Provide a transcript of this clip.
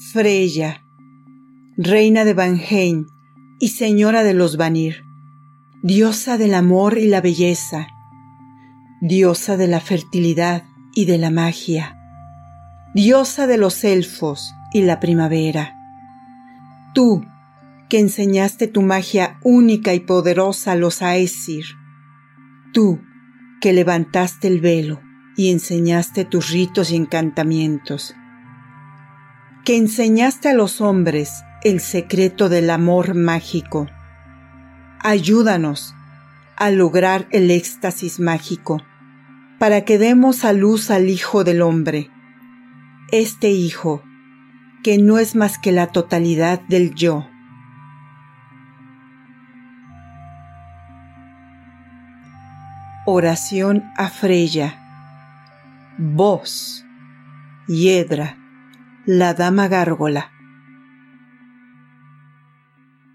Freya, reina de Vanheim y señora de los Vanir, diosa del amor y la belleza, diosa de la fertilidad y de la magia, diosa de los elfos y la primavera. Tú, que enseñaste tu magia única y poderosa a los Aesir. Tú, que levantaste el velo y enseñaste tus ritos y encantamientos. Que enseñaste a los hombres el secreto del amor mágico. Ayúdanos a lograr el éxtasis mágico para que demos a luz al Hijo del Hombre. Este Hijo, que no es más que la totalidad del yo Oración a Freya. Vos, Hiedra, la dama gárgola